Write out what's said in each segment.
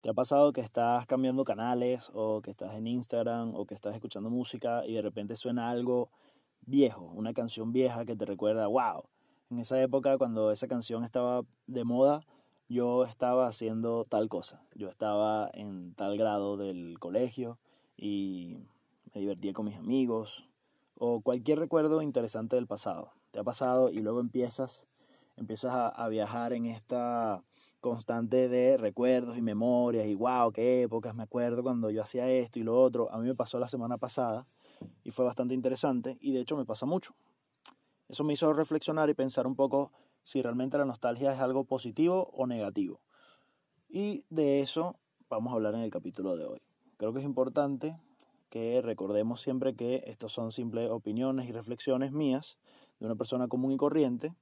¿Te ha pasado que estás cambiando canales o que estás en Instagram o que estás escuchando música y de repente suena algo viejo, una canción vieja que te recuerda, wow, en esa época cuando esa canción estaba de moda, yo estaba haciendo tal cosa, yo estaba en tal grado del colegio y me divertía con mis amigos o cualquier recuerdo interesante del pasado. ¿Te ha pasado y luego empiezas, empiezas a, a viajar en esta constante de recuerdos y memorias y wow, qué épocas, me acuerdo cuando yo hacía esto y lo otro. A mí me pasó la semana pasada y fue bastante interesante y de hecho me pasa mucho. Eso me hizo reflexionar y pensar un poco si realmente la nostalgia es algo positivo o negativo. Y de eso vamos a hablar en el capítulo de hoy. Creo que es importante que recordemos siempre que estos son simples opiniones y reflexiones mías de una persona común y corriente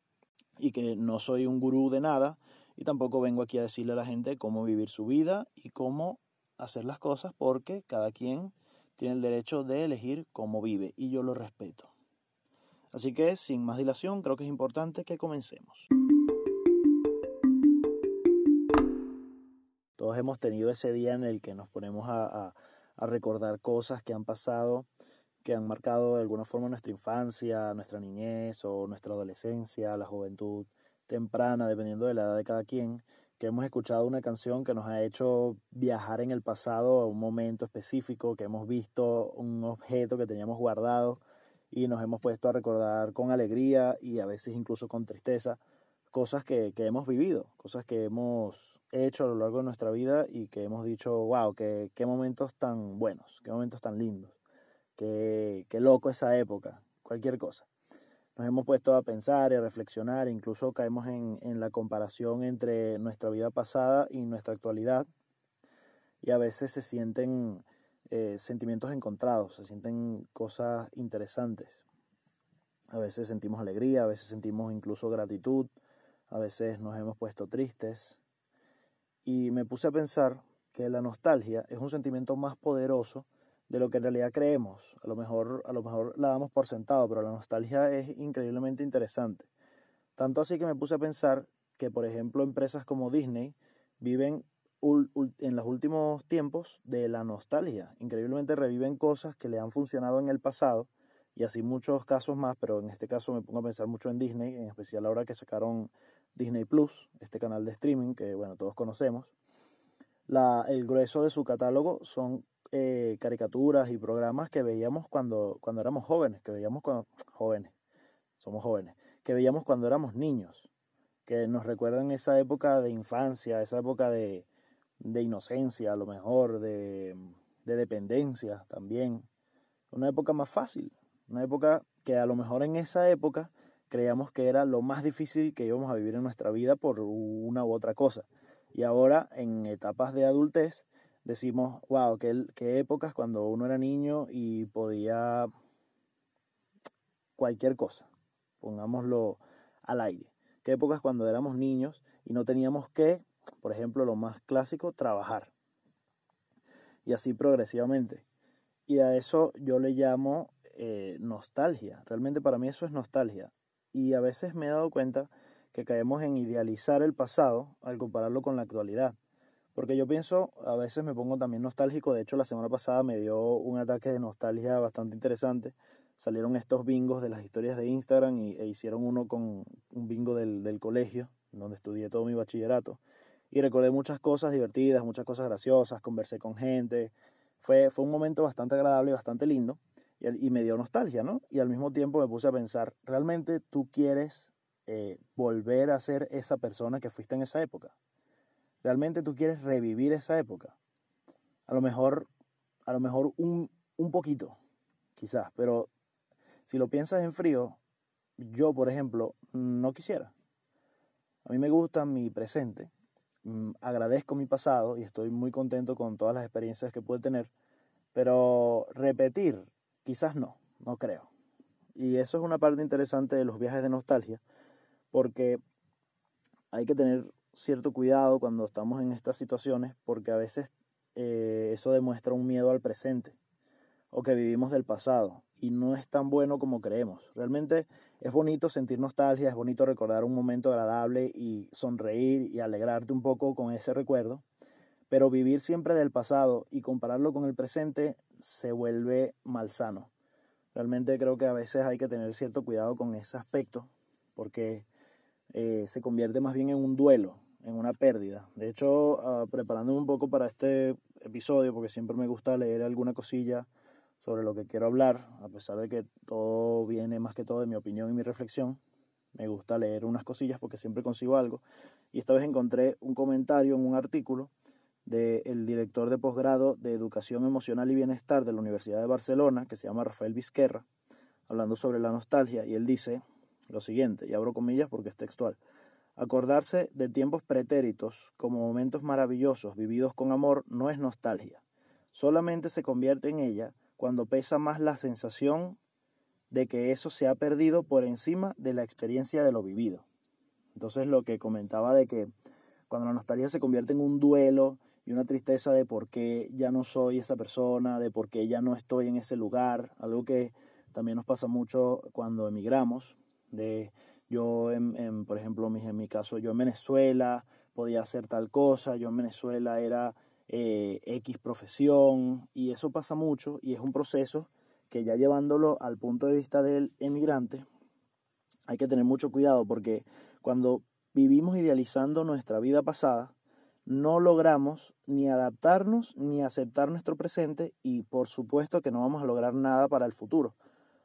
y que no soy un gurú de nada y tampoco vengo aquí a decirle a la gente cómo vivir su vida y cómo hacer las cosas porque cada quien tiene el derecho de elegir cómo vive y yo lo respeto. Así que, sin más dilación, creo que es importante que comencemos. Todos hemos tenido ese día en el que nos ponemos a, recordar cosas que han pasado, que han marcado de alguna forma nuestra infancia, nuestra niñez o nuestra adolescencia, la juventud temprana, dependiendo de la edad de cada quien, que hemos escuchado una canción que nos ha hecho viajar en el pasado a un momento específico, que hemos visto un objeto que teníamos guardado y nos hemos puesto a recordar con alegría y a veces incluso con tristeza cosas que, que hemos vivido, cosas que hemos hecho a lo largo de nuestra vida y que hemos dicho, wow, qué, qué momentos tan buenos, qué momentos tan lindos, qué, qué loco esa época, cualquier cosa nos hemos puesto a pensar y a reflexionar, incluso caemos en, la comparación entre nuestra vida pasada y nuestra actualidad, y a veces se sienten eh, sentimientos encontrados, se sienten cosas interesantes. A veces sentimos alegría, a veces sentimos incluso gratitud, a veces nos hemos puesto tristes. Y me puse a pensar que la nostalgia es un sentimiento más poderoso de lo que en realidad creemos. A lo mejor, a lo mejor la damos por sentado, pero la nostalgia es increíblemente interesante. Tanto así que me puse a pensar que, por ejemplo, empresas como Disney viven en los últimos tiempos de la nostalgia. Increíblemente reviven cosas que le han funcionado en el pasado y así muchos casos más, pero en este caso me pongo a pensar mucho en Disney, en especial ahora que sacaron Disney Plus, este canal de streaming que, bueno, todos conocemos. La, el grueso de su catálogo son eh, caricaturas y programas que veíamos cuando, cuando éramos jóvenes, que veíamos cuando jóvenes, somos jóvenes, que veíamos cuando éramos niños, que nos recuerdan esa época de infancia, esa época de, de inocencia, a lo mejor, de, de dependencia también. Una época más fácil, una época que a lo mejor en esa época creíamos que era lo más difícil que íbamos a vivir en nuestra vida por una u otra cosa. Y ahora, en etapas de adultez, decimos, wow, qué, épocas cuando uno era niño y podía cualquier cosa, pongámoslo al aire. Qué épocas cuando éramos niños y no teníamos que, por ejemplo, lo más clásico, trabajar. Y así progresivamente. Y a eso yo le llamo eh, nostalgia. Realmente para mí eso es nostalgia. Y a veces me he dado cuenta que caemos en idealizar el pasado al compararlo con la actualidad. Porque yo pienso, a veces me pongo también nostálgico. De hecho, la semana pasada me dio un ataque de nostalgia bastante interesante. Salieron estos bingos de las historias de Instagram y, e hicieron uno con un bingo del, del colegio, donde estudié todo mi bachillerato. Y recordé muchas cosas divertidas, muchas cosas graciosas, conversé con gente. Fue, fue un momento bastante agradable y bastante lindo. Y, me dio nostalgia, ¿no? Y al mismo tiempo me puse a pensar, ¿realmente tú quieres eh, volver a ser esa persona que fuiste en esa época? Realmente tú quieres revivir esa época. A lo mejor, a lo mejor un, un poquito, quizás, pero si lo piensas en frío, yo, por ejemplo, no quisiera. A mí me gusta mi presente, mm, agradezco mi pasado y estoy muy contento con todas las experiencias que pude tener, pero repetir, quizás no, no creo. Y eso es una parte interesante de los viajes de nostalgia, porque hay que tener cierto cuidado cuando estamos en estas situaciones porque a veces eh, eso demuestra un miedo al presente o que vivimos del pasado y no es tan bueno como creemos. Realmente es bonito sentir nostalgia, es bonito recordar un momento agradable y sonreír y alegrarte un poco con ese recuerdo, Pero vivir siempre del pasado y compararlo con el presente se vuelve malsano. Realmente creo que a veces hay que tener cierto cuidado con ese aspecto, porque eh, se convierte más bien en un duelo, en una pérdida. De hecho, uh, preparándome un poco para este episodio, porque siempre me gusta leer alguna cosilla sobre lo que quiero hablar, a pesar de que todo viene más que todo de mi opinión y mi reflexión, me gusta leer unas cosillas porque siempre consigo algo. Y esta vez encontré un comentario en un artículo del director de posgrado de Educación Emocional y Bienestar de la Universidad de Barcelona, que se llama Rafael Vizquerra, hablando sobre la nostalgia, y él dice lo siguiente, y abro comillas porque es textual. Acordarse de tiempos pretéritos como momentos maravillosos vividos con amor no es nostalgia. Solamente se convierte en ella cuando pesa más la sensación de que eso se ha perdido por encima de la experiencia de lo vivido. Entonces lo que comentaba de que cuando la nostalgia se convierte en un duelo y una tristeza de por qué ya no soy esa persona, de por qué ya no estoy en ese lugar, algo que también nos pasa mucho cuando emigramos, de yo, en, por ejemplo, en mi caso, yo en Venezuela podía hacer tal cosa, yo en Venezuela era eh, X profesión, y eso pasa mucho y es un proceso que ya llevándolo al punto de vista del emigrante, hay que tener mucho cuidado porque cuando vivimos idealizando nuestra vida pasada, no logramos ni adaptarnos ni aceptar nuestro presente y por supuesto que no vamos a lograr nada para el futuro,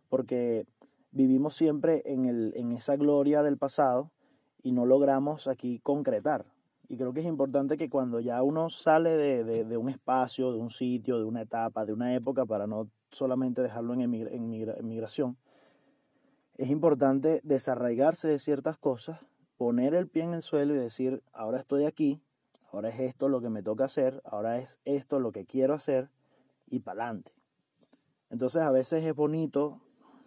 porque vivimos siempre en, el, en esa gloria del pasado y no logramos aquí concretar. Y creo que es importante que cuando ya uno sale de, de, un espacio, de un sitio, de una etapa, de una época, para no solamente dejarlo en, en migración, es importante desarraigarse de ciertas cosas, poner el pie en el suelo y decir, ahora estoy aquí, ahora es esto lo que me toca hacer, ahora es esto lo que quiero hacer y para adelante. Entonces a veces es bonito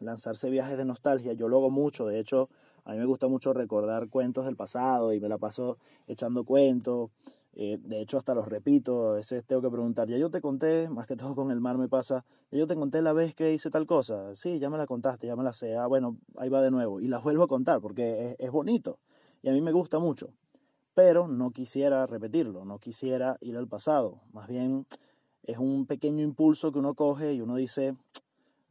lanzarse viajes de nostalgia, yo lo hago mucho, de hecho a mí me gusta mucho recordar cuentos del pasado y me la paso echando cuentos, eh, de hecho, hasta los repito, a veces tengo que preguntar, ya yo te conté, más que todo con el mar me pasa, ya yo te conté la vez que hice tal cosa, sí, ya me la contaste, ya me la sé, ah, bueno, ahí va de nuevo, y la vuelvo a contar porque es, es bonito y a mí me gusta mucho, pero no quisiera repetirlo, no quisiera ir al pasado, más bien es un pequeño impulso que uno coge y uno dice,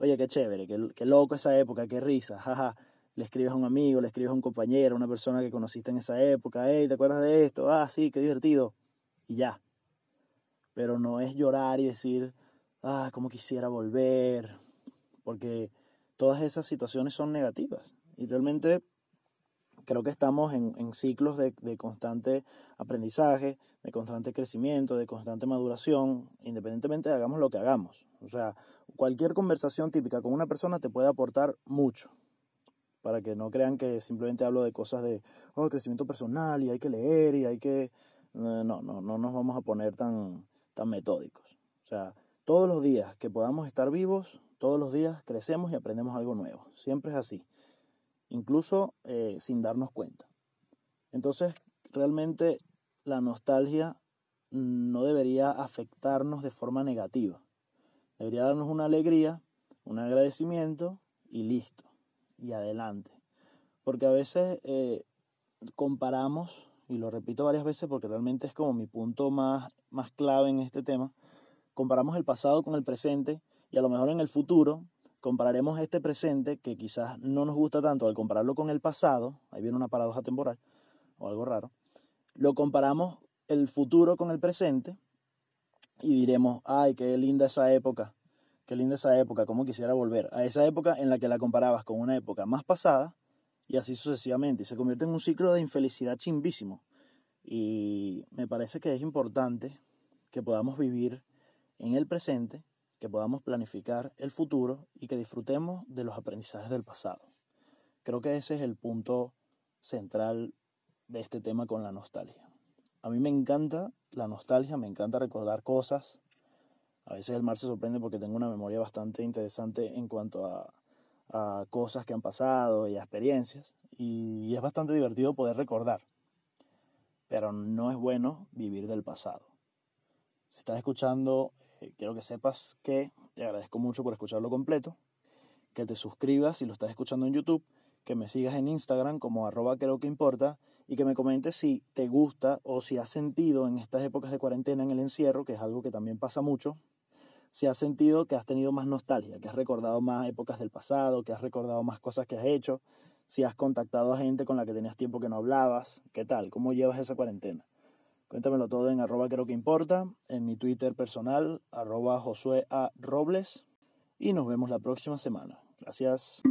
oye, qué chévere, qué, loco esa época, qué risa, jaja le escribes a un amigo, le escribes a un compañero, a una persona que conociste en esa época, hey, ¿te acuerdas de esto? Ah, sí, qué divertido. Y ya. Pero no es llorar y decir, ah, cómo quisiera volver, porque todas esas situaciones son negativas. Y realmente creo que estamos en, ciclos de, constante aprendizaje, de constante crecimiento, de constante maduración, independientemente de hagamos lo que hagamos. O sea, cualquier conversación típica con una persona te puede aportar mucho para que no crean que simplemente hablo de cosas de oh, crecimiento personal y hay que leer y hay que... No, no, no nos vamos a poner tan, tan metódicos. O sea, todos los días que podamos estar vivos, todos los días crecemos y aprendemos algo nuevo. Siempre es así, incluso eh, sin darnos cuenta. Entonces, realmente la nostalgia no debería afectarnos de forma negativa. Debería darnos una alegría, un agradecimiento y listo y adelante. Porque a veces eh, comparamos, y lo repito varias veces porque realmente es como mi punto más, más clave en este tema, comparamos el pasado con el presente y a lo mejor en el futuro compararemos este presente que quizás no nos gusta tanto al compararlo con el pasado, ahí viene una paradoja temporal o algo raro, lo comparamos el futuro con el presente y diremos, ay, qué linda esa época, Qué linda esa época, cómo quisiera volver a esa época en la que la comparabas con una época más pasada y así sucesivamente. Y se convierte en un ciclo de infelicidad chimbísimo. Y me parece que es importante que podamos vivir en el presente, que podamos planificar el futuro y que disfrutemos de los aprendizajes del pasado. Creo que ese es el punto central de este tema con la nostalgia. A mí me encanta la nostalgia, me encanta recordar cosas, a veces el mar se sorprende porque tengo una memoria bastante interesante en cuanto a, cosas que han pasado y a experiencias. Y es bastante divertido poder recordar. Pero no es bueno vivir del pasado. Si estás escuchando, eh, quiero que sepas que te agradezco mucho por escucharlo completo. Que te suscribas si lo estás escuchando en YouTube. Que me sigas en Instagram como arroba creo que importa. Y que me comentes si te gusta o si has sentido en estas épocas de cuarentena en el encierro, que es algo que también pasa mucho, si has sentido que has tenido más nostalgia, que has recordado más épocas del pasado, que has recordado más cosas que has hecho, si has contactado a gente con la que tenías tiempo que no hablabas, ¿qué tal? ¿Cómo llevas esa cuarentena? Cuéntamelo todo en arroba creo que importa, en mi Twitter personal, arroba Josué A. Robles, y nos vemos la próxima semana. Gracias.